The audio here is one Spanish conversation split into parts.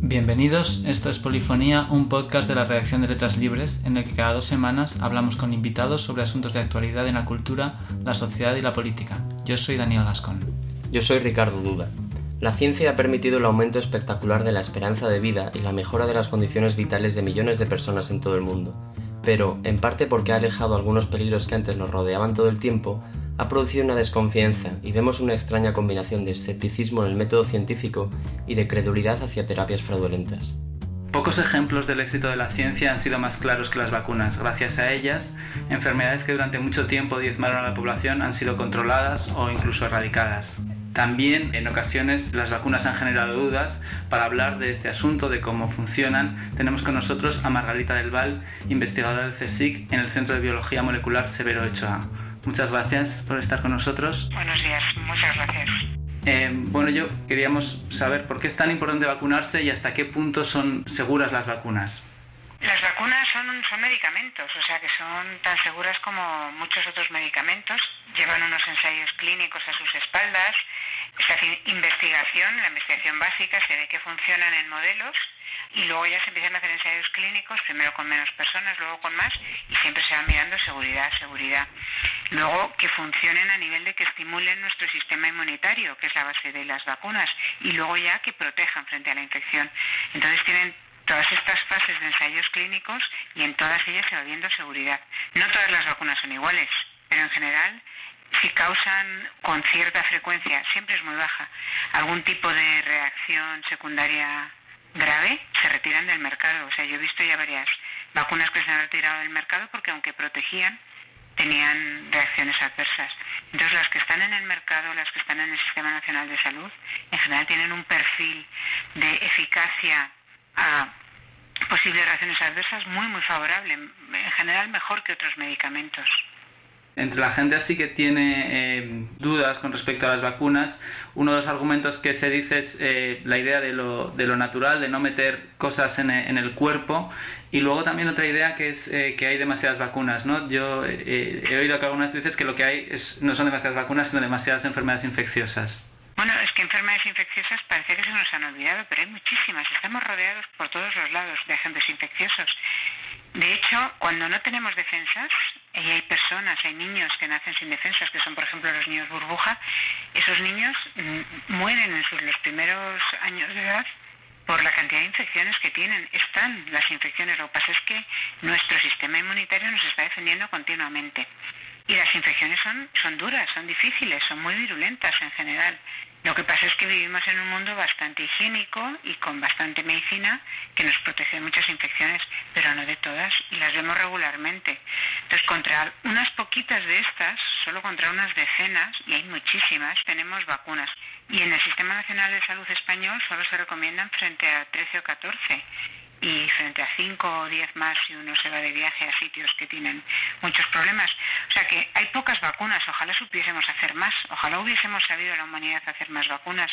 Bienvenidos, esto es Polifonía, un podcast de la redacción de Letras Libres en el que cada dos semanas hablamos con invitados sobre asuntos de actualidad en la cultura, la sociedad y la política. Yo soy Daniel Gascón. Yo soy Ricardo Duda. La ciencia ha permitido el aumento espectacular de la esperanza de vida y la mejora de las condiciones vitales de millones de personas en todo el mundo. Pero, en parte porque ha alejado algunos peligros que antes nos rodeaban todo el tiempo, ha producido una desconfianza y vemos una extraña combinación de escepticismo en el método científico y de credulidad hacia terapias fraudulentas. Pocos ejemplos del éxito de la ciencia han sido más claros que las vacunas. Gracias a ellas, enfermedades que durante mucho tiempo diezmaron a la población han sido controladas o incluso erradicadas. También en ocasiones las vacunas han generado dudas. Para hablar de este asunto, de cómo funcionan, tenemos con nosotros a Margarita del Val, investigadora del CSIC en el Centro de Biología Molecular Severo Ochoa. Muchas gracias por estar con nosotros. Buenos días, muchas gracias. Eh, bueno, yo queríamos saber por qué es tan importante vacunarse y hasta qué punto son seguras las vacunas. Las vacunas son, son medicamentos, o sea que son tan seguras como muchos otros medicamentos. Llevan unos ensayos clínicos a sus espaldas, se hace investigación, la investigación básica, se ve que funcionan en modelos y luego ya se empiezan a hacer ensayos clínicos, primero con menos personas, luego con más, y siempre se va mirando seguridad, seguridad. Luego que funcionen a nivel de que estimulen nuestro sistema inmunitario, que es la base de las vacunas, y luego ya que protejan frente a la infección. Entonces tienen todas estas fases de ensayos clínicos y en todas ellas se va viendo seguridad. No todas las vacunas son iguales, pero en general si causan con cierta frecuencia, siempre es muy baja, algún tipo de reacción secundaria grave, se retiran del mercado. O sea, yo he visto ya varias vacunas que se han retirado del mercado porque aunque protegían, tenían reacciones adversas. Entonces, las que están en el mercado, las que están en el Sistema Nacional de Salud, en general tienen un perfil de eficacia a posibles reacciones adversas muy, muy favorable, en general mejor que otros medicamentos. Entre la gente así que tiene eh, dudas con respecto a las vacunas, uno de los argumentos que se dice es eh, la idea de lo, de lo, natural, de no meter cosas en, en, el cuerpo. Y luego también otra idea que es eh, que hay demasiadas vacunas. ¿no? Yo he oído que algunas veces que lo que hay es, no son demasiadas vacunas, sino demasiadas enfermedades infecciosas. Bueno, es que enfermedades infecciosas parece que se nos han olvidado, pero hay muchísimas. Estamos rodeados por todos los lados de agentes infecciosos. De hecho, cuando no tenemos defensas, y hay personas, hay niños que nacen sin defensas, que son por ejemplo los niños burbuja, esos niños mueren en sus, los primeros años de edad por la cantidad de infecciones que tienen. Están las infecciones, lo que pasa es que nuestro sistema inmunitario nos está defendiendo continuamente. Y las infecciones son, son duras, son difíciles, son muy virulentas en general. Lo que pasa es que vivimos en un mundo bastante higiénico y con bastante medicina que nos protege de muchas infecciones, pero no de todas, y las vemos regularmente. Entonces, contra unas poquitas de estas, solo contra unas decenas, y hay muchísimas, tenemos vacunas. Y en el Sistema Nacional de Salud Español solo se recomiendan frente a 13 o 14 y frente a 5 o 10 más si uno se va de viaje a sitios que tienen muchos problemas. O sea que hay pocas vacunas, ojalá supiésemos hacer más, ojalá hubiésemos sabido la humanidad hacer más vacunas.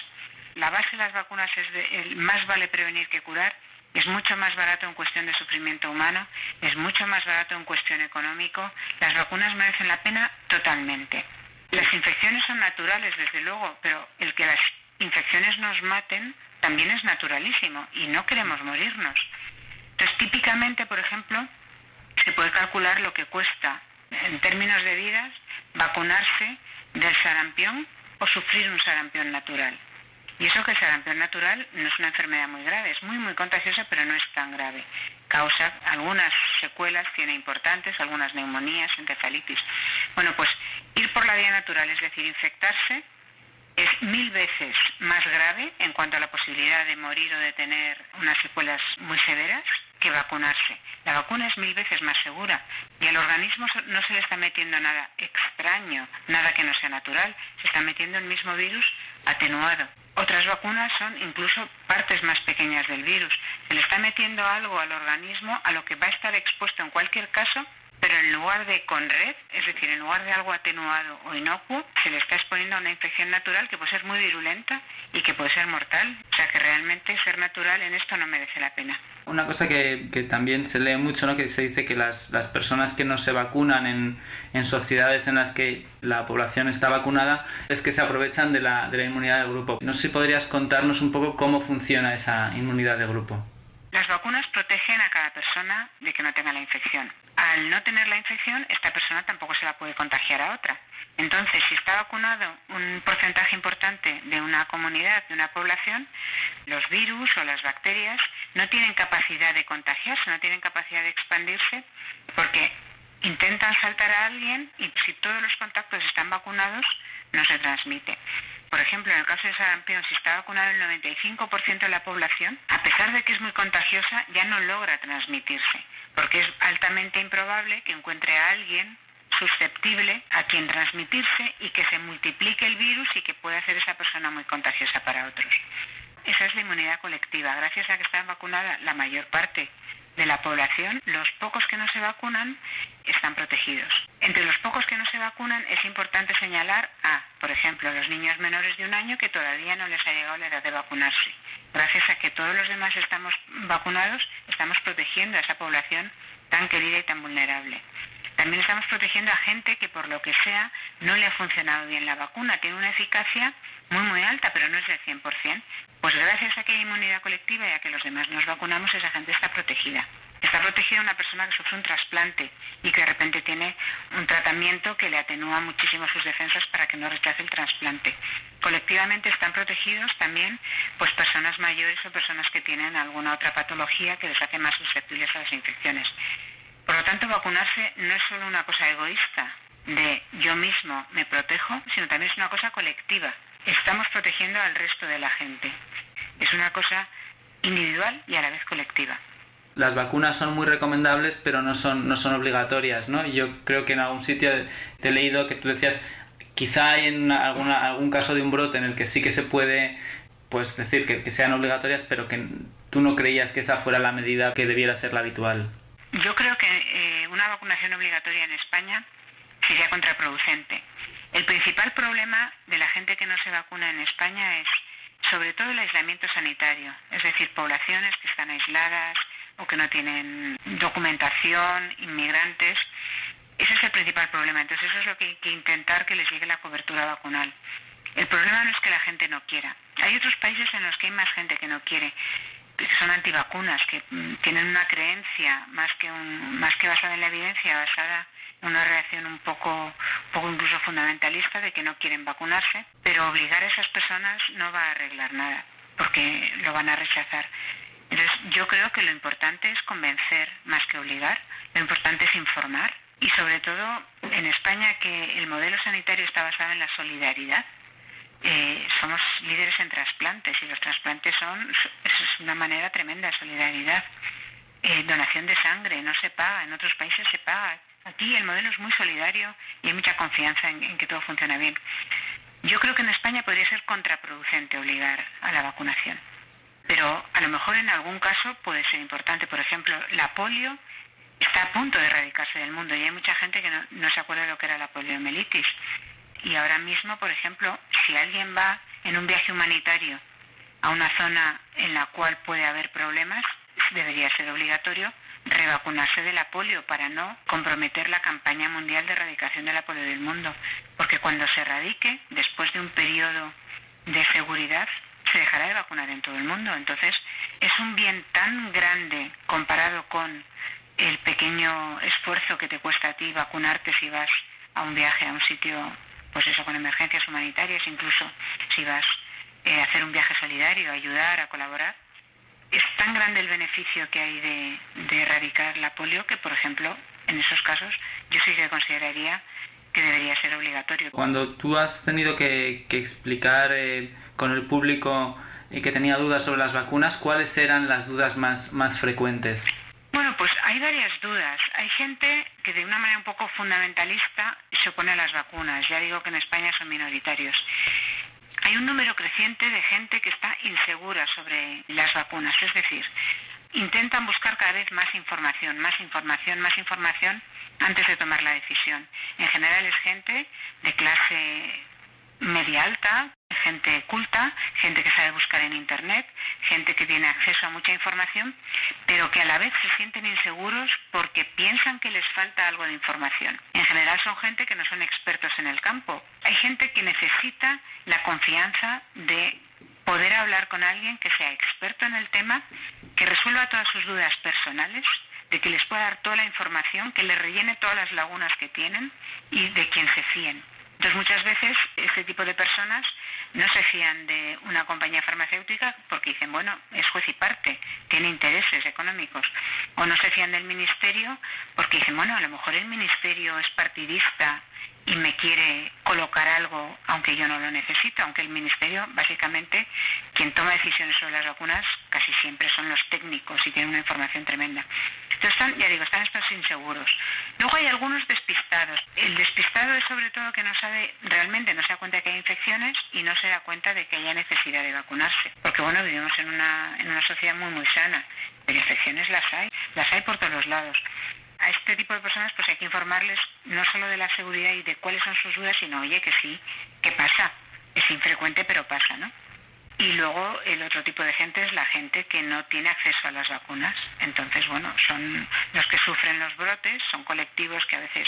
La base de las vacunas es de, el más vale prevenir que curar, es mucho más barato en cuestión de sufrimiento humano, es mucho más barato en cuestión económico, las vacunas merecen la pena totalmente. Las infecciones son naturales, desde luego, pero el que las infecciones nos maten también es naturalísimo y no queremos morirnos. Entonces, típicamente, por ejemplo, se puede calcular lo que cuesta en términos de vidas vacunarse del sarampión o sufrir un sarampión natural. Y eso que el sarampión natural no es una enfermedad muy grave, es muy, muy contagiosa, pero no es tan grave. Causa algunas secuelas, tiene importantes, algunas neumonías, encefalitis. Bueno, pues ir por la vía natural, es decir, infectarse, es mil veces más grave en cuanto a la posibilidad de morir o de tener unas secuelas muy severas que vacunarse. La vacuna es mil veces más segura y al organismo no se le está metiendo nada extraño, nada que no sea natural, se está metiendo el mismo virus atenuado. Otras vacunas son incluso partes más pequeñas del virus. Se le está metiendo algo al organismo a lo que va a estar expuesto en cualquier caso pero en lugar de con red, es decir, en lugar de algo atenuado o inocuo, se le está exponiendo a una infección natural que puede ser muy virulenta y que puede ser mortal. O sea que realmente ser natural en esto no merece la pena. Una cosa que, que también se lee mucho, ¿no? que se dice que las, las personas que no se vacunan en, en, sociedades en las que la población está vacunada es que se aprovechan de la, de la inmunidad del grupo. No sé si podrías contarnos un poco cómo funciona esa inmunidad de grupo. Las vacunas protegen a cada persona de que no tenga la infección. Al no tener la infección, esta persona tampoco se la puede contagiar a otra. Entonces, si está vacunado un porcentaje importante de una comunidad, de una población, los virus o las bacterias no tienen capacidad de contagiarse, no tienen capacidad de expandirse, porque intentan saltar a alguien y si todos los contactos están vacunados, no se transmite. Por ejemplo, en el caso de sarampión, si está vacunado el 95% de la población, a pesar de que es muy contagiosa, ya no logra transmitirse, porque es altamente improbable que encuentre a alguien susceptible a quien transmitirse y que se multiplique el virus y que pueda hacer esa persona muy contagiosa para otros. Esa es la inmunidad colectiva. Gracias a que está vacunada la mayor parte de la población, los pocos que no se vacunan están protegidos. Entre los pocos que no se vacunan es importante señalar a, por ejemplo, los niños menores de un año que todavía no les ha llegado la edad de vacunarse. Gracias a que todos los demás estamos vacunados, estamos protegiendo a esa población tan querida y tan vulnerable. También estamos protegiendo a gente que por lo que sea no le ha funcionado bien la vacuna. Tiene una eficacia muy muy alta, pero no es del 100%. Pues gracias a que hay inmunidad colectiva y a que los demás nos vacunamos, esa gente está protegida. Está protegida una persona que sufre un trasplante y que de repente tiene un tratamiento que le atenúa muchísimo sus defensas para que no rechace el trasplante. Colectivamente están protegidos también pues personas mayores o personas que tienen alguna otra patología que les hace más susceptibles a las infecciones. Por lo tanto, vacunarse no es solo una cosa egoísta de yo mismo me protejo, sino también es una cosa colectiva. Estamos protegiendo al resto de la gente. Es una cosa individual y a la vez colectiva. Las vacunas son muy recomendables, pero no son, no son obligatorias, ¿no? Yo creo que en algún sitio te he leído que tú decías, quizá hay en alguna, algún caso de un brote en el que sí que se puede pues decir que, que sean obligatorias, pero que tú no creías que esa fuera la medida que debiera ser la habitual. Yo creo que eh, una vacunación obligatoria en España sería contraproducente. El principal problema de la gente que no se vacuna en España es sobre todo el aislamiento sanitario, es decir, poblaciones que están aisladas o que no tienen documentación, inmigrantes. Ese es el principal problema. Entonces eso es lo que hay que intentar que les llegue la cobertura vacunal. El problema no es que la gente no quiera. Hay otros países en los que hay más gente que no quiere que son antivacunas, que mm, tienen una creencia más que, un, más que basada en la evidencia, basada una reacción un poco, poco incluso fundamentalista de que no quieren vacunarse, pero obligar a esas personas no va a arreglar nada, porque lo van a rechazar. Entonces, yo creo que lo importante es convencer más que obligar, lo importante es informar y sobre todo en España que el modelo sanitario está basado en la solidaridad eh, somos líderes en trasplantes y los trasplantes son es una manera tremenda de solidaridad. Eh, donación de sangre no se paga, en otros países se paga. Aquí el modelo es muy solidario y hay mucha confianza en, que todo funciona bien. Yo creo que en España podría ser contraproducente obligar a la vacunación, pero a lo mejor en algún caso puede ser importante. Por ejemplo, la polio está a punto de erradicarse del mundo y hay mucha gente que no, no se acuerda de lo que era la poliomielitis. Y ahora mismo, por ejemplo, si alguien va en un viaje humanitario a una zona en la cual puede haber problemas, debería ser obligatorio revacunarse de la polio para no comprometer la campaña mundial de erradicación de la polio del mundo. Porque cuando se erradique, después de un periodo de seguridad, se dejará de vacunar en todo el mundo. Entonces, es un bien tan grande comparado con el pequeño esfuerzo que te cuesta a ti vacunarte si vas a un viaje a un sitio pues eso, con emergencias humanitarias, incluso si vas eh, a hacer un viaje solidario, a ayudar, a colaborar. Es tan grande el beneficio que hay de, erradicar la polio que, por ejemplo, en esos casos yo sí que consideraría que debería ser obligatorio. Cuando tú has tenido que, explicar eh, con el público y que tenía dudas sobre las vacunas, ¿cuáles eran las dudas más, más frecuentes? Bueno, pues hay varias dudas. Hay gente que de una manera un poco fundamentalista se opone a las vacunas. Ya digo que en España son minoritarios. Hay un número creciente de gente que está insegura sobre las vacunas. Es decir, intentan buscar cada vez más información, más información, más información antes de tomar la decisión. En general es gente de clase media alta, gente culta, gente que sabe buscar en Internet, gente que tiene acceso a mucha información, pero que a la vez se sienten inseguros porque piensan que les falta algo de información. En general son gente que no son expertos en el campo. Hay gente que necesita la confianza de poder hablar con alguien que sea experto en el tema, que resuelva todas sus dudas personales, de que les pueda dar toda la información, que les rellene todas las lagunas que tienen y de quien se fíen. Entonces muchas veces este tipo de personas no se fían de una compañía farmacéutica porque dicen, bueno, es juez y parte, tiene intereses económicos. O no se fían del ministerio porque dicen, bueno, a lo mejor el ministerio es partidista y me quiere colocar algo aunque yo no lo necesito, aunque el ministerio básicamente quien toma decisiones sobre las vacunas casi siempre son los técnicos y tienen una información tremenda. Entonces están, ya digo, están estos inseguros. Luego hay algunos despistados. El despistado es sobre todo que no sabe, realmente no se da cuenta que hay infecciones y no se da cuenta de que haya necesidad de vacunarse. Porque bueno, vivimos en una, en una sociedad muy muy sana, pero infecciones las hay, las hay por todos los lados a este tipo de personas pues hay que informarles no solo de la seguridad y de cuáles son sus dudas, sino, oye, que sí, que pasa. Es infrecuente, pero pasa, ¿no? Y luego el otro tipo de gente es la gente que no tiene acceso a las vacunas. Entonces, bueno, son los que sufren los brotes, son colectivos que a veces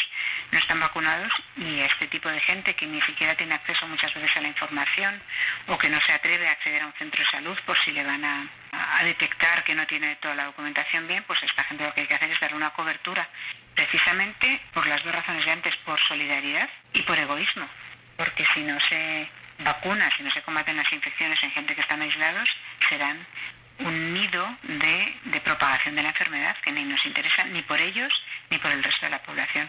no están vacunados y este tipo de gente que ni siquiera tiene acceso muchas veces a la información o que no se atreve a acceder a un centro de salud por si le van a, a detectar que no tiene toda la documentación bien, pues esta gente lo que hay que hacer es darle una cobertura, precisamente por las dos razones de antes, por solidaridad y por egoísmo, porque si no se vacunas y no se combaten las infecciones en gente que están aislados, serán un nido de, de propagación de la enfermedad que ni nos interesa ni por ellos ni por el resto de la población.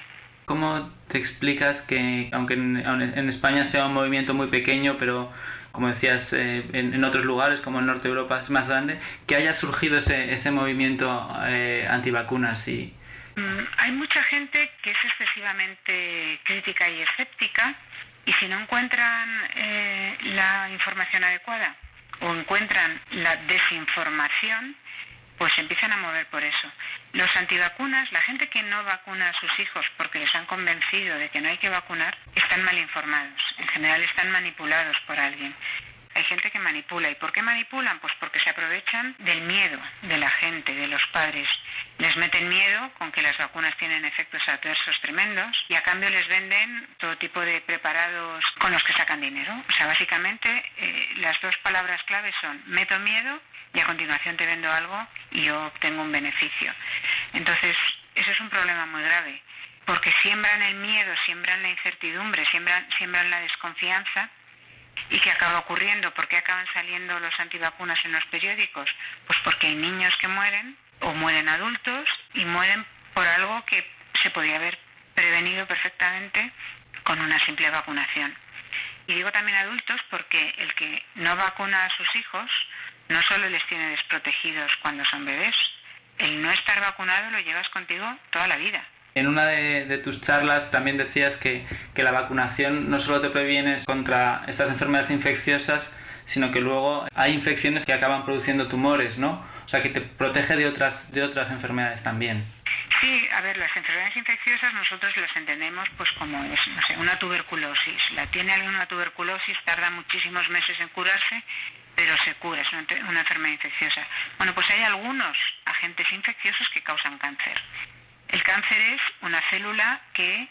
¿Cómo te explicas que, aunque en, España sea un movimiento muy pequeño, pero como decías, eh, en, otros lugares como el norte de Europa es más grande, que haya surgido ese, ese movimiento eh, antivacunas? Y... Mm, hay mucha gente que es excesivamente crítica y escéptica y si no encuentran eh, la información adecuada o encuentran la desinformación, pues se empiezan a mover por eso. Los antivacunas, la gente que no vacuna a sus hijos porque les han convencido de que no hay que vacunar, están mal informados. En general están manipulados por alguien. Hay gente que manipula. ¿Y por qué manipulan? Pues porque se aprovechan del miedo de la gente, de los padres. Les meten miedo con que las vacunas tienen efectos adversos tremendos y a cambio les venden todo tipo de preparados con los que sacan dinero. O sea, básicamente eh, las dos palabras claves son meto miedo y a continuación te vendo algo y yo obtengo un beneficio. Entonces, ese es un problema muy grave porque siembran el miedo, siembran la incertidumbre, siembran, siembran la desconfianza ¿Y qué acaba ocurriendo? ¿Por qué acaban saliendo los antivacunas en los periódicos? Pues porque hay niños que mueren o mueren adultos y mueren por algo que se podía haber prevenido perfectamente con una simple vacunación. Y digo también adultos porque el que no vacuna a sus hijos no solo les tiene desprotegidos cuando son bebés, el no estar vacunado lo llevas contigo toda la vida. En una de, tus charlas también decías que, la vacunación no solo te previene contra estas enfermedades infecciosas, sino que luego hay infecciones que acaban produciendo tumores, ¿no? O sea, que te protege de otras, de otras enfermedades también. Sí, a ver, las enfermedades infecciosas nosotros las entendemos pues como no sé, una tuberculosis. La tiene alguien una tuberculosis, tarda muchísimos meses en curarse, pero se cura, es una enfermedad infecciosa. Bueno, pues hay algunos agentes infecciosos que causan cáncer. El cáncer es una célula que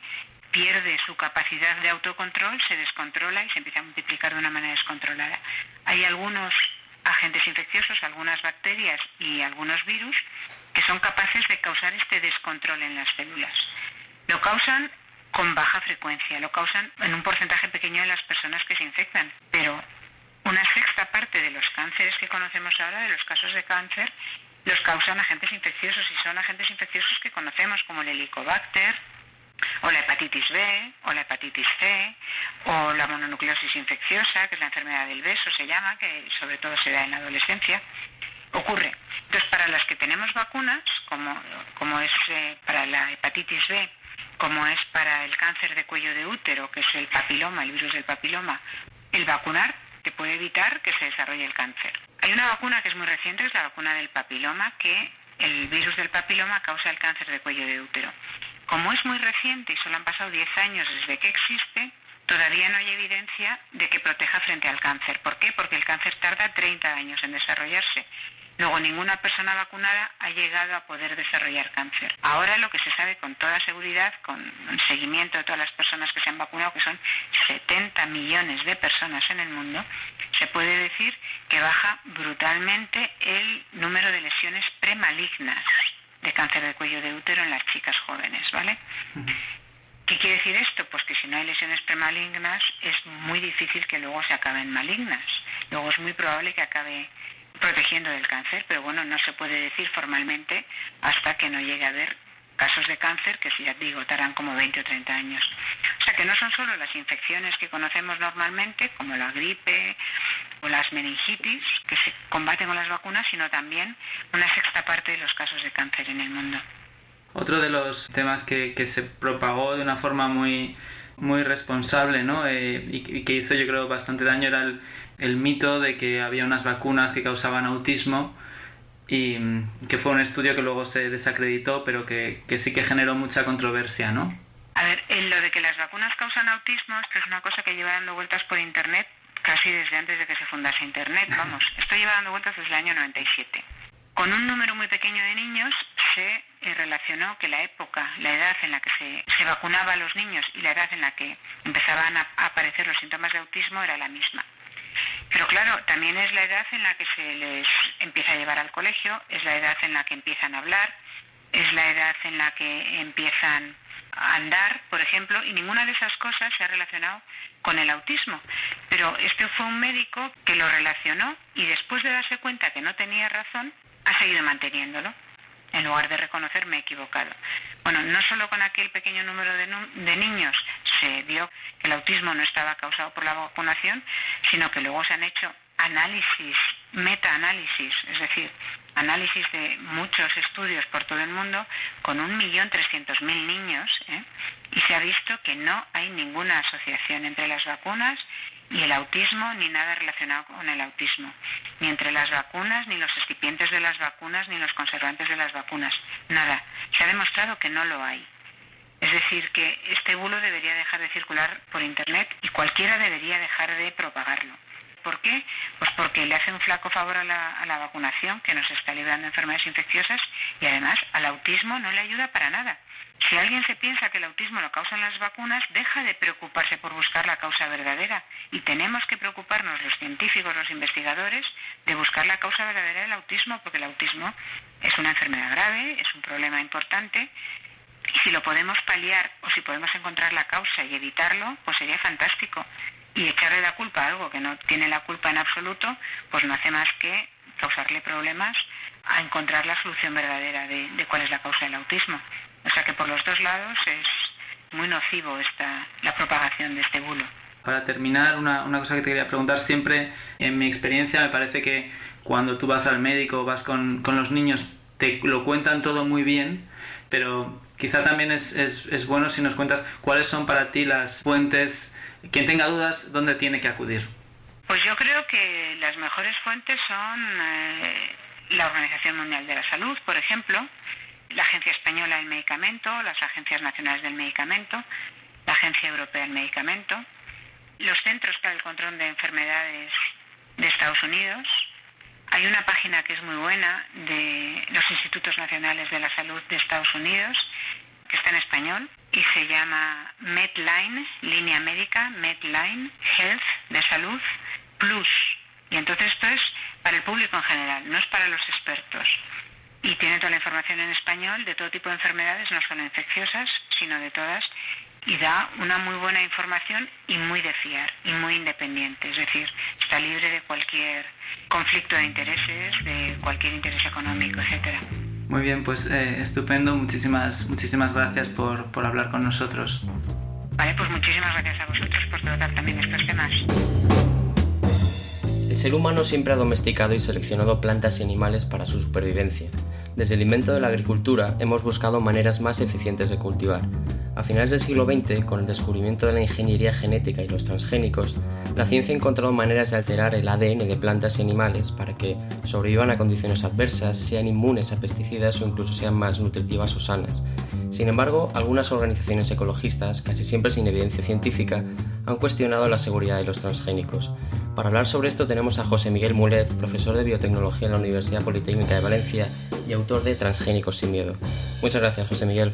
pierde su capacidad de autocontrol, se descontrola y se empieza a multiplicar de una manera descontrolada. Hay algunos agentes infecciosos, algunas bacterias y algunos virus que son capaces de causar este descontrol en las células. Lo causan con baja frecuencia, lo causan en un porcentaje pequeño de las personas que se infectan, pero una sexta parte de los cánceres que conocemos ahora, de los casos de cáncer, los causan agentes infecciosos y son agentes infecciosos que conocemos como el helicobacter o la hepatitis B o la hepatitis C o la mononucleosis infecciosa, que es la enfermedad del beso, se llama, que sobre todo se da en la adolescencia, ocurre. Entonces, para las que tenemos vacunas, como, como es eh, para la hepatitis B, como es para el cáncer de cuello de útero, que es el papiloma, el virus del papiloma, el vacunar te puede evitar que se desarrolle el cáncer Hay una vacuna que es muy reciente, es la vacuna del papiloma, que el virus del papiloma causa el cáncer de cuello de útero. Como es muy reciente y solo han pasado 10 años desde que existe, todavía no hay evidencia de que proteja frente al cáncer. ¿Por qué? Porque el cáncer tarda 30 años en desarrollarse. Luego, ninguna persona vacunada ha llegado a poder desarrollar cáncer. Ahora lo que se sabe con toda seguridad, con el seguimiento de todas las personas que se han vacunado, que son 70 millones de personas en el mundo, se puede decir que baja brutalmente el número de lesiones premalignas de cáncer de cuello de útero en las chicas jóvenes, ¿vale? ¿Qué quiere decir esto? Pues que si no hay lesiones premalignas es muy difícil que luego se acaben malignas. Luego es muy probable que acabe protegiendo del cáncer, pero bueno, no se puede decir formalmente hasta que no llegue a haber casos de cáncer que, si ya digo, tardan como 20 o 30 años. O sea que no son solo las infecciones que conocemos normalmente, como la gripe o las meningitis, que se combaten con las vacunas, sino también una sexta parte de los casos de cáncer en el mundo. Otro de los temas que, que se propagó de una forma muy, muy responsable ¿no? Eh, y, y, que hizo yo creo bastante daño era el, el mito de que había unas vacunas que causaban autismo y mm, que fue un estudio que luego se desacreditó, pero que, que sí que generó mucha controversia, ¿no? A ver, en lo de que las vacunas causan autismo, esto es una cosa que lleva dando vueltas por Internet casi desde antes de que se fundase Internet, vamos, esto lleva dando vueltas desde el año 97. Con un número muy pequeño de niños se eh, relacionó que la época, la edad en la que se, se, vacunaba a los niños y la edad en la que empezaban a aparecer los síntomas de autismo era la misma. Pero claro, también es la edad en la que se les empieza a llevar al colegio, es la edad en la que empiezan a hablar, es la edad en la que empiezan a andar, por ejemplo, y ninguna de esas cosas se ha relacionado con el autismo. Pero este fue un médico que lo relacionó y después de darse cuenta que no tenía razón, ha seguido manteniéndolo en lugar de reconocer me he equivocado. Bueno, no solo con aquel pequeño número de, niños se vio que el autismo no estaba causado por la vacunación, sino que luego se han hecho análisis, metaanálisis, es decir, análisis de muchos estudios por todo el mundo con un millón trescientos mil niños ¿eh? y se ha visto que no hay ninguna asociación entre las vacunas y el autismo ni nada relacionado con el autismo, ni entre las vacunas, ni los excipientes de las vacunas, ni los conservantes de las vacunas, nada. Se ha demostrado que no lo hay. Es decir, que este bulo debería dejar de circular por Internet y cualquiera debería dejar de propagarlo. ¿Por qué? Pues porque le hace un flaco favor a la, a la vacunación, que nos está librando de enfermedades infecciosas, y además al autismo no le ayuda para nada. Si alguien se piensa que el autismo lo causan las vacunas, deja de preocuparse por buscar la causa verdadera. Y tenemos que preocuparnos los científicos, los investigadores, de buscar la causa verdadera del autismo, porque el autismo es una enfermedad grave, es un problema importante. Si lo podemos paliar o si podemos encontrar la causa y evitarlo, pues sería fantástico. Y echarle la culpa a algo que no tiene la culpa en absoluto, pues no hace más que causarle problemas a encontrar la solución verdadera de, de cuál es la causa del autismo. O sea que por los dos lados es muy nocivo esta, la propagación de este bulo. Para terminar, una, una, cosa que te quería preguntar, siempre en mi experiencia me parece que cuando tú vas al médico, vas con, con los niños, te lo cuentan todo muy bien, pero quizá también es, es, es, bueno si nos cuentas cuáles son para ti las fuentes, quien tenga dudas, dónde tiene que acudir. Pues yo creo que las mejores fuentes son eh, la Organización Mundial de la Salud, por ejemplo, la Agencia Española del Medicamento, las Agencias Nacionales del Medicamento, la Agencia Europea del Medicamento, los Centros para el Control de Enfermedades de Estados Unidos. Hay una página que es muy buena de los Institutos Nacionales de la Salud de Estados Unidos, que está en español, y se llama Medline, línea médica, Medline Health de Salud Plus. Y entonces esto es para el público en general, no es para los expertos y tiene toda la información en español de todo tipo de enfermedades, no solo infecciosas, sino de todas, y da una muy buena información y muy de fiar y muy independiente, es decir, está libre de cualquier conflicto de intereses, de cualquier interés económico, etcétera. Muy bien, pues eh, estupendo, muchísimas, muchísimas gracias por, por hablar con nosotros. Vale, pues muchísimas gracias a vosotros por tratar también estos temas. El ser humano siempre ha domesticado y seleccionado plantas y animales para su supervivencia. Desde el invento de la agricultura hemos buscado maneras más eficientes de cultivar. A finales del siglo XX, con el descubrimiento de la ingeniería genética y los transgénicos, la ciencia ha encontrado maneras de alterar el ADN de plantas y animales para que sobrevivan a condiciones adversas, sean inmunes a pesticidas o incluso sean más nutritivas o sanas. Sin embargo, algunas organizaciones ecologistas, casi siempre sin evidencia científica, han cuestionado la seguridad de los transgénicos. Para hablar sobre esto tenemos a José Miguel Mulet, profesor de biotecnología en la Universidad Politécnica de Valencia y autor de Transgénicos sin miedo. Muchas gracias, José Miguel.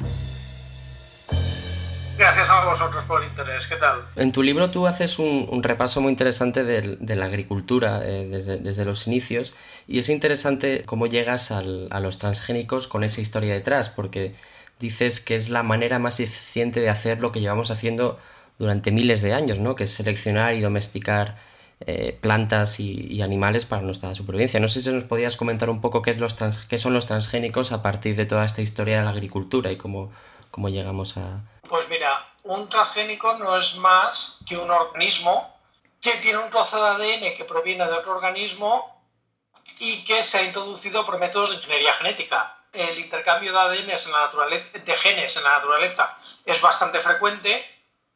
Gracias a vosotros por el interés. ¿Qué tal? En tu libro tú haces un, repaso muy interesante de, la agricultura eh, desde, los inicios y es interesante cómo llegas a los transgénicos con esa historia detrás, porque dices que es la manera más eficiente de hacer lo que llevamos haciendo durante miles de años, ¿no? que es seleccionar y domesticar eh, plantas y, animales para nuestra supervivencia. No sé si nos podías comentar un poco qué, es los son los transgénicos a partir de toda esta historia de la agricultura y cómo, cómo llegamos a, pues mira, un transgénico no es más que un organismo que tiene un trozo de ADN que proviene de otro organismo y que se ha introducido por métodos de ingeniería genética. El intercambio de ADN en la naturaleza, de genes en la naturaleza es bastante frecuente,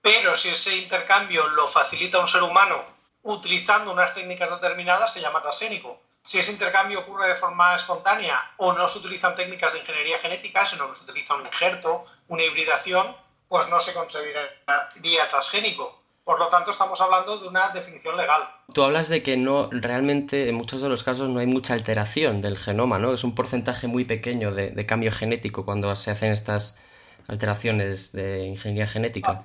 pero si ese intercambio lo facilita un ser humano utilizando unas técnicas determinadas, se llama transgénico. Si ese intercambio ocurre de forma espontánea o no se utilizan técnicas de ingeniería genética, sino que se utiliza un injerto, una hibridación, pues no se consideraría transgénico. Por lo tanto, estamos hablando de una definición legal. Tú hablas de que no, realmente en muchos de los casos no hay mucha alteración del genoma, ¿no? Es un porcentaje muy pequeño de, cambio genético cuando se hacen estas alteraciones de ingeniería genética.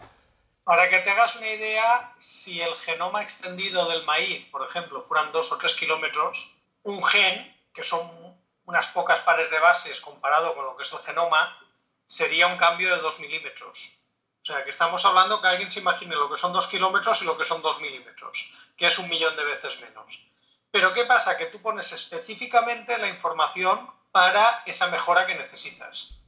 Para que te hagas una idea, si el genoma extendido del maíz, por ejemplo, fueran dos o tres kilómetros, un gen, que son unas pocas pares de bases comparado con lo que es el genoma, sería un cambio de 2 milímetros. O sea, que estamos hablando que alguien se imagine lo que son 2 kilómetros y lo que son 2 milímetros, que es un millón de veces menos. Pero ¿qué pasa? Que tú pones específicamente la información para esa mejora que necesitas.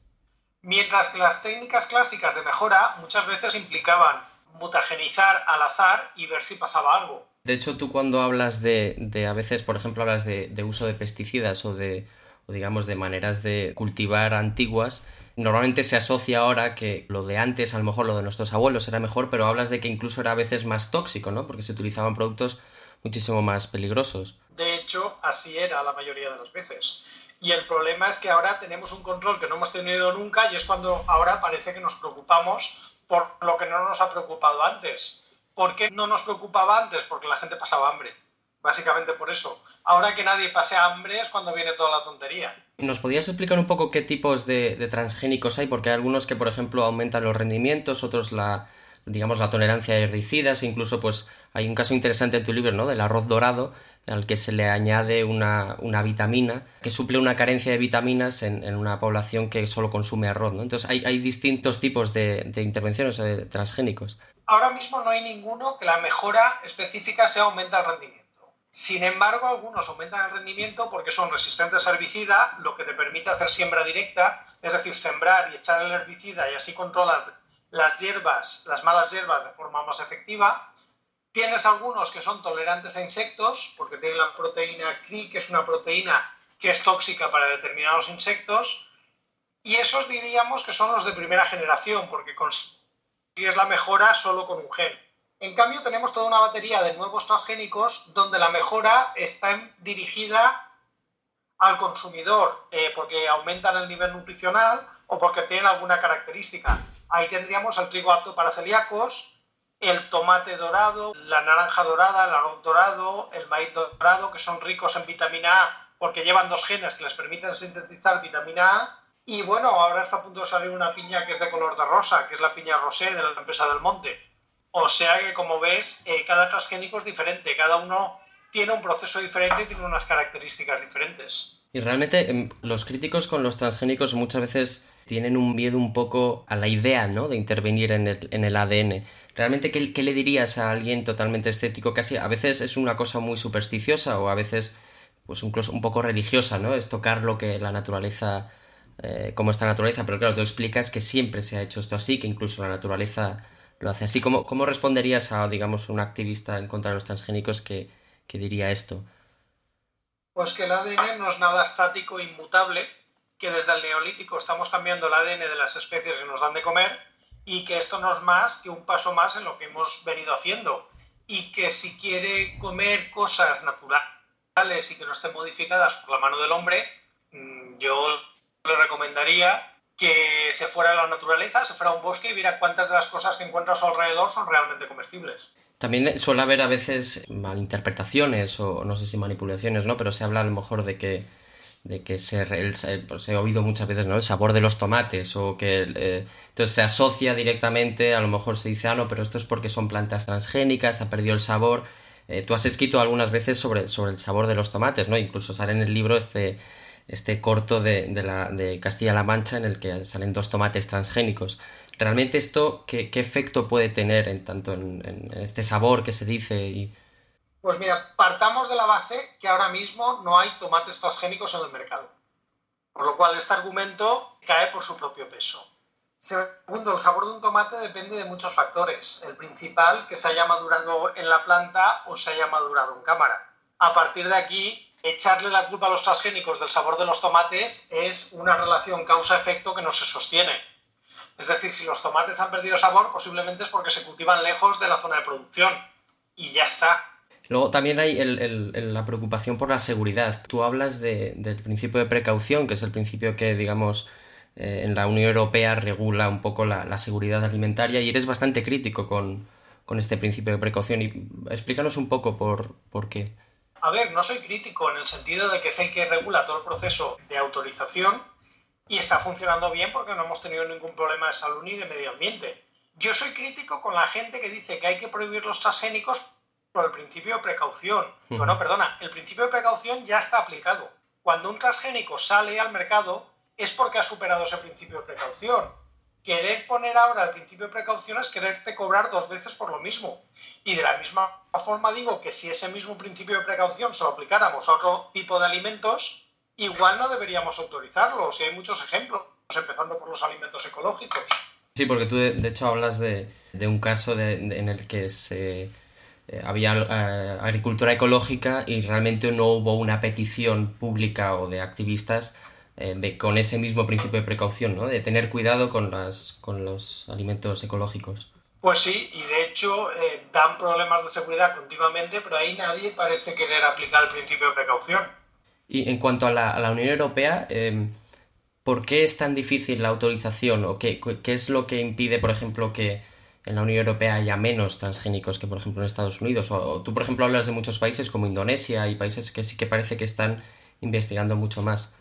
Mientras que las técnicas clásicas de mejora muchas veces implicaban mutagenizar al azar y ver si pasaba algo. De hecho, tú cuando hablas de, a veces, por ejemplo, hablas de, uso de pesticidas o de, o digamos, de maneras de cultivar antiguas, Normalmente se asocia ahora que lo de antes, a lo mejor lo de nuestros abuelos era mejor, pero hablas de que incluso era a veces más tóxico, ¿no? Porque se utilizaban productos muchísimo más peligrosos. De hecho, así era la mayoría de las veces. Y el problema es que ahora tenemos un control que no hemos tenido nunca y es cuando ahora parece que nos preocupamos por lo que no nos ha preocupado antes. ¿Por qué no nos preocupaba antes? Porque la gente pasaba hambre. Básicamente por eso. Ahora que nadie pase hambre es cuando viene toda la tontería. ¿Nos podías explicar un poco qué tipos de, transgénicos hay? Porque hay algunos que, por ejemplo, aumentan los rendimientos, otros la, digamos, la tolerancia a herbicidas, incluso pues hay un caso interesante en tu libro, ¿no? Del arroz dorado, al que se le añade una, vitamina que suple una carencia de vitaminas en, una población que solo consume arroz. Entonces hay, hay distintos tipos de, de intervenciones de transgénicos. Ahora mismo no hay ninguno que la mejora específica sea aumenta el rendimiento. Sin embargo, algunos aumentan el rendimiento porque son resistentes a herbicida, lo que te permite hacer siembra directa, es decir, sembrar y echar el herbicida y así controlas las hierbas, las malas hierbas de forma más efectiva. Tienes algunos que son tolerantes a insectos, porque tienen la proteína CRI, que es una proteína que es tóxica para determinados insectos. Y esos diríamos que son los de primera generación, porque consigues la mejora solo con un gen. En cambio, tenemos toda una batería de nuevos transgénicos donde la mejora está dirigida al consumidor eh, porque aumentan el nivel nutricional o porque tienen alguna característica. Ahí tendríamos el trigo apto para celíacos, el tomate dorado, la naranja dorada, el arroz dorado, el maíz dorado, que son ricos en vitamina A porque llevan dos genes que les permiten sintetizar vitamina A. Y bueno, ahora está a punto de salir una piña que es de color de rosa, que es la piña rosé de la empresa del monte o sea que, como ves, eh, cada transgénico es diferente, cada uno tiene un proceso diferente y tiene unas características diferentes. Y realmente em, los críticos con los transgénicos muchas veces tienen un miedo un poco a la idea ¿no? de intervenir en el, en el ADN. ¿Realmente ¿qué, ¿qué, le dirías a alguien totalmente escéptico? Casi a veces es una cosa muy supersticiosa o a veces pues incluso un poco religiosa, ¿no? Es tocar lo que la naturaleza, eh, como esta naturaleza, pero claro, tú explicas que siempre se ha hecho esto así, que incluso la naturaleza lo hace así. ¿Cómo, cómo responderías a, digamos, un activista en contra de los transgénicos que, diría esto? Pues que el ADN no es nada estático inmutable, que desde el neolítico estamos cambiando el ADN de las especies que nos dan de comer y que esto no es más que un paso más en lo que hemos venido haciendo y que si quiere comer cosas naturales y que no estén modificadas por la mano del hombre, mm, yo le recomendaría que se fuera a la naturaleza, se fuera a un bosque y viera cuántas de las cosas que encuentra a su alrededor son realmente comestibles. También suele haber a veces malinterpretaciones o no sé si manipulaciones, ¿no? Pero se habla a lo mejor de que de que se, pues he oído muchas veces ¿no? el sabor de los tomates o que eh, entonces se asocia directamente a lo mejor se dice ah no pero esto es porque son plantas transgénicas ha perdido el sabor eh, tú has escrito algunas veces sobre, sobre el sabor de los tomates no incluso sale en el libro este este corto de, de Castilla-La Mancha en el que salen dos tomates transgénicos. Realmente esto qué, qué efecto puede tener en tanto en, en este sabor que se dice y pues mira, partamos de la base que ahora mismo no hay tomates transgénicos en el mercado. Por lo cual este argumento cae por su propio peso. Segundo, el sabor de un tomate depende de muchos factores. El principal, que se haya madurado en la planta o se haya madurado en cámara. A partir de aquí, echarle la culpa a los transgénicos del sabor de los tomates es una relación causa-efecto que no se sostiene. Es decir, si los tomates han perdido sabor, posiblemente es porque se cultivan lejos de la zona de producción. Y ya está. Luego también hay la preocupación por la seguridad. Tú hablas del principio de precaución, que es el principio que, digamos, eh, en la Unión Europea regula un poco la, seguridad alimentaria y eres bastante crítico con, este principio de precaución. Y explícanos un poco por, por qué. A ver, no soy crítico en el sentido de que es el que regula todo el proceso de autorización y está funcionando bien porque no hemos tenido ningún problema de salud ni de medio ambiente. Yo soy crítico con la gente que dice que hay que prohibir los transgénicos el principio de precaución. Bueno, perdona, el principio de precaución ya está aplicado. Cuando un transgénico sale al mercado es porque ha superado ese principio de precaución. Querer poner ahora el principio de precaución es quererte cobrar dos veces por lo mismo. Y de la misma forma digo que si ese mismo principio de precaución se lo aplicáramos a otro tipo de alimentos, igual no deberíamos autorizarlo. Y hay muchos ejemplos, empezando por los alimentos ecológicos. Sí, porque tú de, hecho hablas de, un caso en el que se eh, había eh, agricultura ecológica y realmente no hubo una petición pública o de activistas eh, con ese mismo principio de precaución, ¿no? de tener cuidado con, las, con los alimentos ecológicos. Pues sí, y de hecho dan problemas de seguridad continuamente, pero ahí nadie parece querer aplicar el principio de precaución. Y en cuanto a la, a la Unión Europea, ¿por qué es tan difícil la autorización o qué, qué es lo que impide, por ejemplo, que en la Unión Europea haya menos transgénicos que, por ejemplo, en Estados Unidos. O, tú, por ejemplo, hablas de muchos países como Indonesia y países que sí que parece que están investigando mucho más.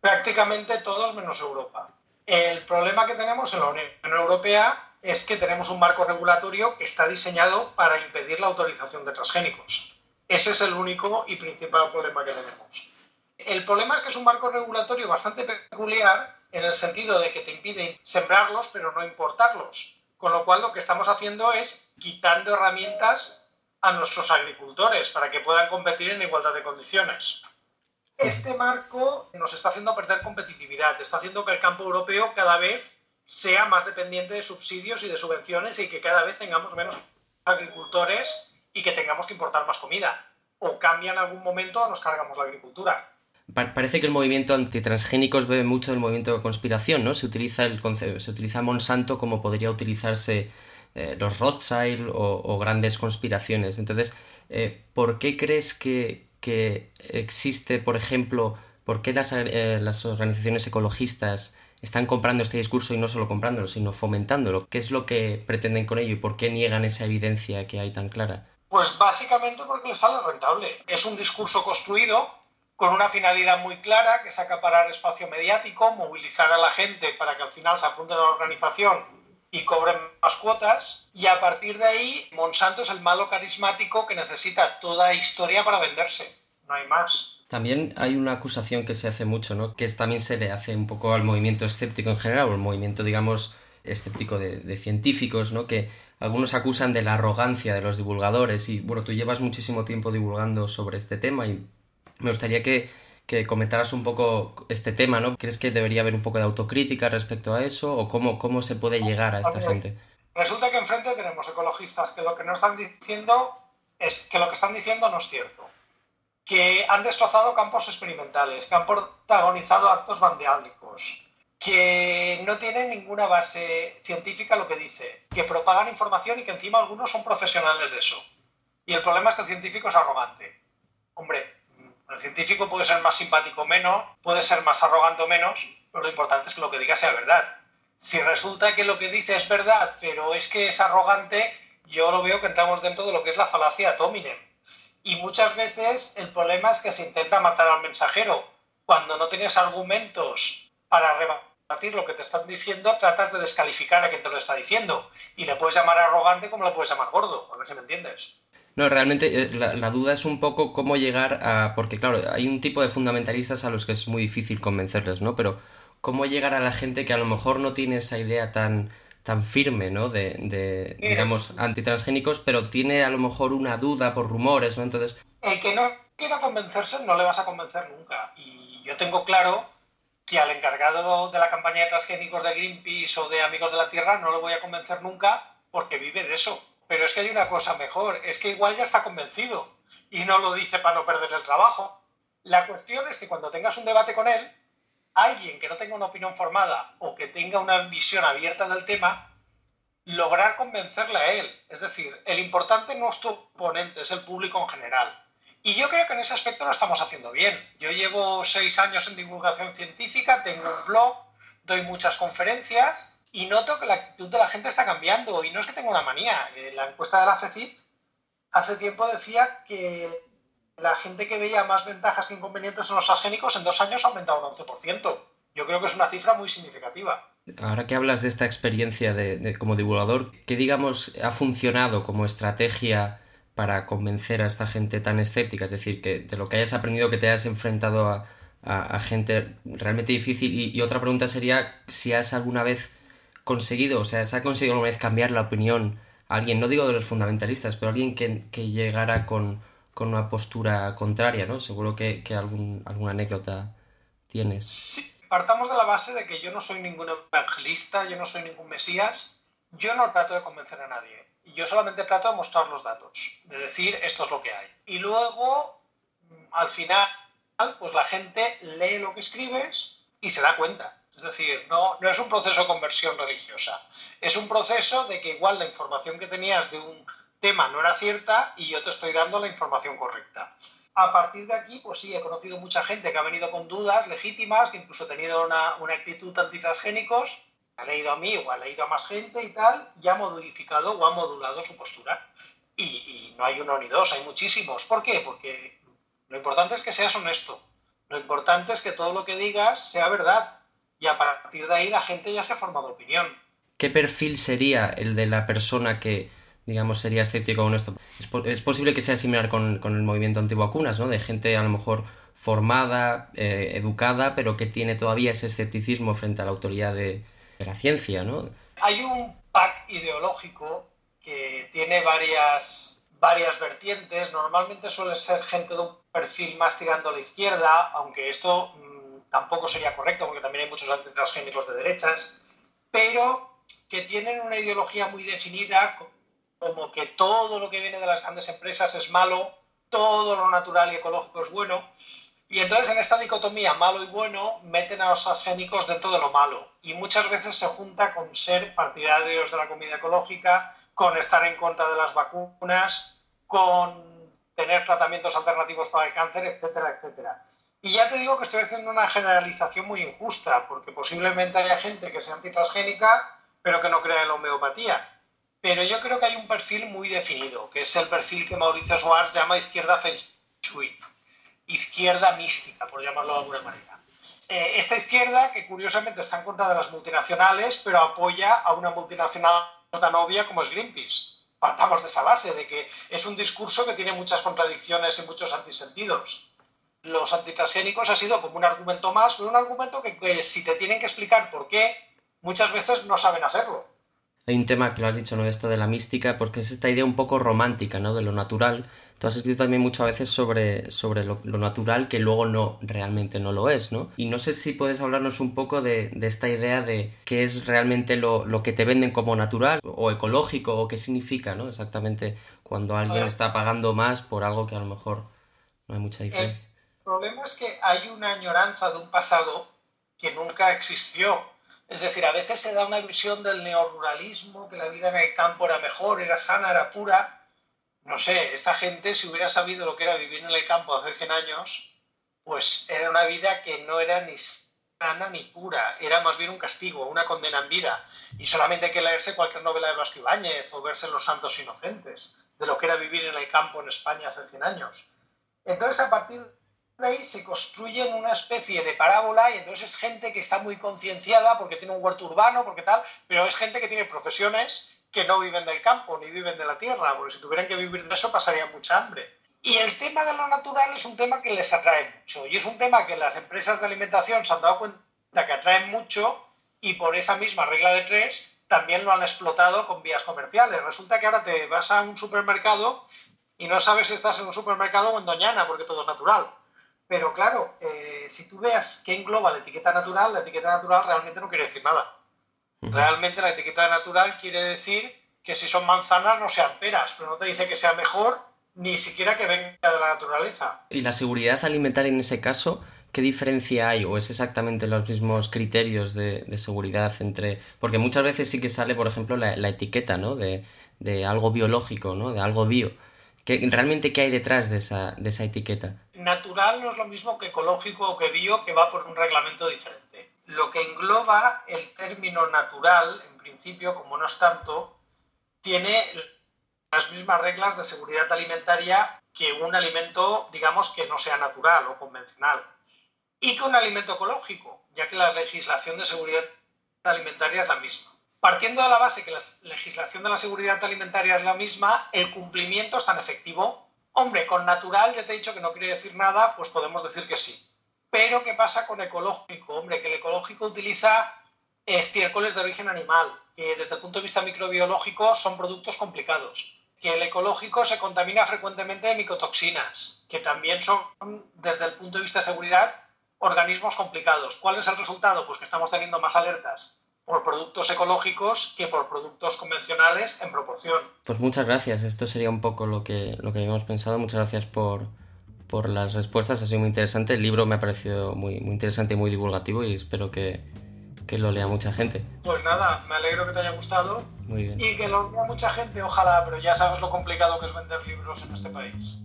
Prácticamente todos menos Europa. El problema que tenemos en la Unión Europea es que tenemos un marco regulatorio que está diseñado para impedir la autorización de transgénicos. Ese es el único y principal problema que tenemos. El problema es que es un marco regulatorio bastante peculiar en el sentido de que te impide sembrarlos pero no importarlos. Con lo cual lo que estamos haciendo es quitando herramientas a nuestros agricultores para que puedan competir en igualdad de condiciones. Este marco nos está haciendo perder competitividad, está haciendo que el campo europeo cada vez sea más dependiente de subsidios y de subvenciones y que cada vez tengamos menos agricultores y que tengamos que importar más comida. O cambia en algún momento o nos cargamos la agricultura parece que el movimiento antitransgénicos bebe mucho del movimiento de conspiración, ¿no? Se utiliza, el se utiliza Monsanto como podría utilizarse eh, los Rothschild o, grandes conspiraciones. Entonces, eh, ¿por qué crees que, existe, por ejemplo, por qué las, eh, las organizaciones ecologistas están comprando este discurso y no solo comprándolo, sino fomentándolo? ¿Qué es lo que pretenden con ello y por qué niegan esa evidencia que hay tan clara? Pues básicamente porque les sale rentable. Es un discurso construido con una finalidad muy clara, que es acaparar espacio mediático, movilizar a la gente para que al final se apunten a la organización y cobren más cuotas. Y a partir de ahí, Monsanto es el malo carismático que necesita toda historia para venderse. No hay más. También hay una acusación que se hace mucho, ¿no? Que también se le hace un poco al movimiento escéptico en general, o el movimiento, digamos, escéptico de, de científicos, ¿no? Que algunos acusan de la arrogancia de los divulgadores y, bueno, tú llevas muchísimo tiempo divulgando sobre este tema y me gustaría que, comentaras un poco este tema, ¿no? ¿Crees que debería haber un poco de autocrítica respecto a eso o cómo, cómo se puede llegar a esta gente? Resulta que enfrente tenemos ecologistas que lo que no están diciendo es que lo que están diciendo no es cierto. Que han destrozado campos experimentales, que han protagonizado actos vandálicos, que no tiene ninguna base científica lo que dice, que propagan información y que encima algunos son profesionales de eso. Y el problema es que el científico es arrogante. Hombre, el científico puede ser más simpático menos, puede ser más arrogante menos, pero lo importante es que lo que diga sea verdad. Si resulta que lo que dice es verdad, pero es que es arrogante, yo lo veo que entramos dentro de lo que es la falacia atóminem. Y muchas veces el problema es que se intenta matar al mensajero. Cuando no tienes argumentos para rebatir lo que te están diciendo, tratas de descalificar a quien te lo está diciendo. Y le puedes llamar arrogante como le puedes llamar gordo, a ver si me entiendes. No, realmente eh, la, duda es un poco cómo llegar a... Porque claro, hay un tipo de fundamentalistas a los que es muy difícil convencerles, ¿no? Pero cómo llegar a la gente que a lo mejor no tiene esa idea tan, tan firme, ¿no? De, de digamos, antitransgénicos, pero tiene a lo mejor una duda por rumores, ¿no? Entonces... El que no quiera convencerse no le vas a convencer nunca. Y yo tengo claro que al encargado de la campaña de transgénicos de Greenpeace o de Amigos de la Tierra no lo voy a convencer nunca porque vive de eso pero es que hay una cosa mejor, es que igual ya está convencido y no lo dice para no perder el trabajo. La cuestión es que cuando tengas un debate con él, alguien que no tenga una opinión formada o que tenga una visión abierta del tema, lograr convencerle a él. Es decir, el importante no es tu oponente, es el público en general. Y yo creo que en ese aspecto lo estamos haciendo bien. Yo llevo seis años en divulgación científica, tengo un blog, doy muchas conferencias y noto que la actitud de la gente está cambiando. Y no es que tenga una manía. Eh, la encuesta de la FECIT hace tiempo decía que la gente que veía más ventajas que inconvenientes en los transgénicos en dos años ha aumentado un 11%. Yo creo que es una cifra muy significativa. Ahora que hablas de esta experiencia de, como divulgador, ¿qué digamos ha funcionado como estrategia para convencer a esta gente tan escéptica? Es decir, que de lo que hayas aprendido que te hayas enfrentado a, gente realmente difícil. Y, otra pregunta sería si has alguna vez conseguido, o sea, se ha conseguido alguna vez cambiar la opinión alguien, no digo de los fundamentalistas, pero alguien que, que llegara con, con, una postura contraria, ¿no? Seguro que, que algún, alguna anécdota tienes. Sí, partamos de la base de que yo no soy ningún evangelista, yo no soy ningún mesías, yo no trato de convencer a nadie, yo solamente trato de mostrar los datos, de decir esto es lo que hay. Y luego, al final, pues la gente lee lo que escribes y se da cuenta. Es decir, no, no es un proceso de conversión religiosa, es un proceso de que igual la información que tenías de un tema no era cierta y yo te estoy dando la información correcta. A partir de aquí, pues sí, he conocido mucha gente que ha venido con dudas legítimas, que incluso ha tenido una, una actitud antitransgénicos, ha leído a mí o ha leído a más gente y tal, y ha modificado o ha modulado su postura. Y, y no hay uno ni dos, hay muchísimos. ¿Por qué? Porque lo importante es que seas honesto. Lo importante es que todo lo que digas sea verdad y a partir de ahí la gente ya se ha formado opinión. ¿Qué perfil sería el de la persona que, digamos, sería escéptico con esto? Es, posible que sea similar con, el movimiento antivacunas, ¿no? De gente a lo mejor formada, eh, educada, pero que tiene todavía ese escepticismo frente a la autoridad de, la ciencia, ¿no? Hay un pack ideológico que tiene varias, varias vertientes. Normalmente suele ser gente de un perfil más tirando a la izquierda, aunque esto tampoco sería correcto porque también hay muchos antitransgénicos de derechas, pero que tienen una ideología muy definida como que todo lo que viene de las grandes empresas es malo, todo lo natural y ecológico es bueno, y entonces en esta dicotomía malo y bueno meten a los transgénicos dentro de lo malo, y muchas veces se junta con ser partidarios de la comida ecológica, con estar en contra de las vacunas, con tener tratamientos alternativos para el cáncer, etcétera, etcétera. Y ya te digo que estoy haciendo una generalización muy injusta, porque posiblemente haya gente que sea antitransgénica, pero que no crea en la homeopatía. Pero yo creo que hay un perfil muy definido, que es el perfil que Mauricio Schwartz llama izquierda feng shui, izquierda mística, por llamarlo de alguna manera. Eh, esta izquierda, que curiosamente está en contra de las multinacionales, pero apoya a una multinacional tan obvia como es Greenpeace. Partamos de esa base, de que es un discurso que tiene muchas contradicciones y muchos antisentidos los antitransgénicos ha sido como un argumento más, pero un argumento que, si te tienen que explicar por qué, muchas veces no saben hacerlo. Hay un tema que lo has dicho, ¿no? Esto de la mística, porque es esta idea un poco romántica, ¿no? De lo natural. Tú has escrito también muchas veces sobre, sobre lo, natural que luego no, realmente no lo es, ¿no? Y no sé si puedes hablarnos un poco de, esta idea de qué es realmente lo, lo, que te venden como natural o ecológico o qué significa, ¿no? Exactamente cuando alguien está pagando más por algo que a lo mejor no hay mucha diferencia. El problema es que hay una añoranza de un pasado que nunca existió. Es decir, a veces se da una visión del neoruralismo, que la vida en el campo era mejor, era sana, era pura. No sé, esta gente, si hubiera sabido lo que era vivir en el campo hace 100 años, pues era una vida que no era ni sana ni pura, era más bien un castigo, una condena en vida. Y solamente hay que leerse cualquier novela de Blasco Ibáñez o verse Los Santos Inocentes, de lo que era vivir en el campo en España hace 100 años. Entonces, a partir ahí se construyen una especie de parábola y entonces es gente que está muy concienciada porque tiene un huerto urbano, porque tal, pero es gente que tiene profesiones que no viven del campo ni viven de la tierra, porque si tuvieran que vivir de eso pasarían mucha hambre. Y el tema de lo natural es un tema que les atrae mucho y es un tema que las empresas de alimentación se han dado cuenta que atraen mucho y por esa misma regla de tres también lo han explotado con vías comerciales. Resulta que ahora te vas a un supermercado y no sabes si estás en un supermercado o en Doñana porque todo es natural pero claro, eh, si tú veas qué engloba la etiqueta natural, la etiqueta natural realmente no quiere decir nada. Realmente la etiqueta natural quiere decir que si son manzanas no sean peras, pero no te dice que sea mejor ni siquiera que venga de la naturaleza. ¿Y la seguridad alimentaria en ese caso? ¿Qué diferencia hay? ¿O es exactamente los mismos criterios de, seguridad entre...? Porque muchas veces sí que sale, por ejemplo, la, etiqueta, ¿no? De, de, algo biológico, ¿no? De algo bio. ¿Qué, ¿Realmente qué hay detrás de esa, de esa etiqueta? Natural no es lo mismo que ecológico o que bio, que va por un reglamento diferente. Lo que engloba el término natural, en principio, como no es tanto, tiene las mismas reglas de seguridad alimentaria que un alimento, digamos, que no sea natural o convencional. Y que un alimento ecológico, ya que la legislación de seguridad alimentaria es la misma. Partiendo de la base que la legislación de la seguridad alimentaria es la misma, el cumplimiento es tan efectivo Hombre, con natural, ya te he dicho que no quiere decir nada, pues podemos decir que sí. Pero, ¿qué pasa con ecológico? Hombre, que el ecológico utiliza estiércoles de origen animal, que desde el punto de vista microbiológico son productos complicados. Que el ecológico se contamina frecuentemente de micotoxinas, que también son, desde el punto de vista de seguridad, organismos complicados. ¿Cuál es el resultado? Pues que estamos teniendo más alertas por productos ecológicos que por productos convencionales en proporción. Pues muchas gracias, esto sería un poco lo que, lo que habíamos pensado. Muchas gracias por, por las respuestas, ha sido muy interesante. El libro me ha parecido muy, muy interesante y muy divulgativo y espero que, que lo lea mucha gente. Pues nada, me alegro que te haya gustado. Muy bien. Y que lo lea mucha gente, ojalá, pero ya sabes lo complicado que es vender libros en este país.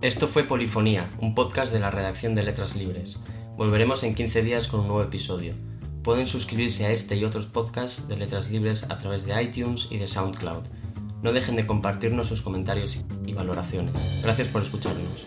Esto fue Polifonía, un podcast de la redacción de Letras Libres. Volveremos en 15 días con un nuevo episodio. Pueden suscribirse a este y otros podcasts de Letras Libres a través de iTunes y de SoundCloud. No dejen de compartirnos sus comentarios y valoraciones. Gracias por escucharnos.